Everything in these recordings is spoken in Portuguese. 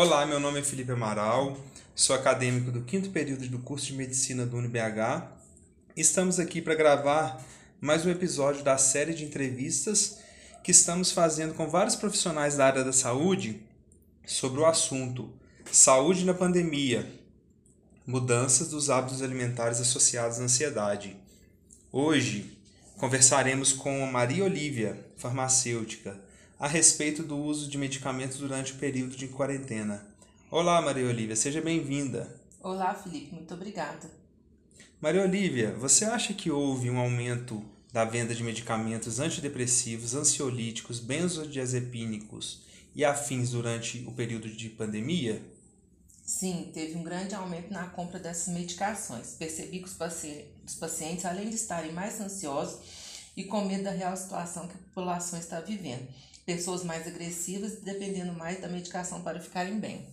Olá, meu nome é Felipe Amaral, sou acadêmico do quinto período do curso de Medicina do UniBH. Estamos aqui para gravar mais um episódio da série de entrevistas que estamos fazendo com vários profissionais da área da saúde sobre o assunto Saúde na Pandemia, mudanças dos hábitos alimentares associados à ansiedade. Hoje conversaremos com a Maria Olívia, farmacêutica, a respeito do uso de medicamentos durante o período de quarentena. Olá, Maria Olívia, seja bem-vinda. Olá, Felipe, muito obrigada. Maria Olívia, você acha que houve um aumento da venda de medicamentos antidepressivos, ansiolíticos, benzodiazepínicos e afins durante o período de pandemia? Sim, teve um grande aumento na compra dessas medicações. Percebi que os pacientes além de estarem mais ansiosos e com medo da real situação que a população está vivendo, pessoas mais agressivas dependendo mais da medicação para ficarem bem.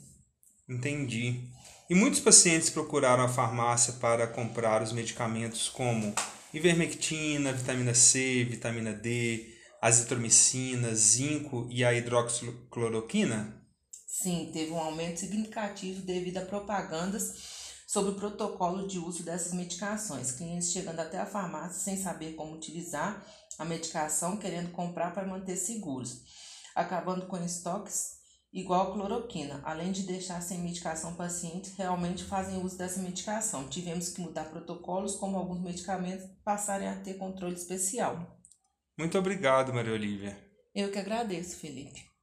Entendi. E muitos pacientes procuraram a farmácia para comprar os medicamentos como ivermectina, vitamina C, vitamina D, azitromicina, zinco e a hidroxicloroquina? Sim, teve um aumento significativo devido a propagandas sobre o protocolo de uso dessas medicações. Clientes chegando até a farmácia sem saber como utilizar a medicação, querendo comprar para manter seguros, acabando com estoques igual a cloroquina. Além de deixar sem medicação pacientes, realmente fazem uso dessa medicação. Tivemos que mudar protocolos, como alguns medicamentos passarem a ter controle especial. Muito obrigado, Maria Olívia. Eu que agradeço, Felipe.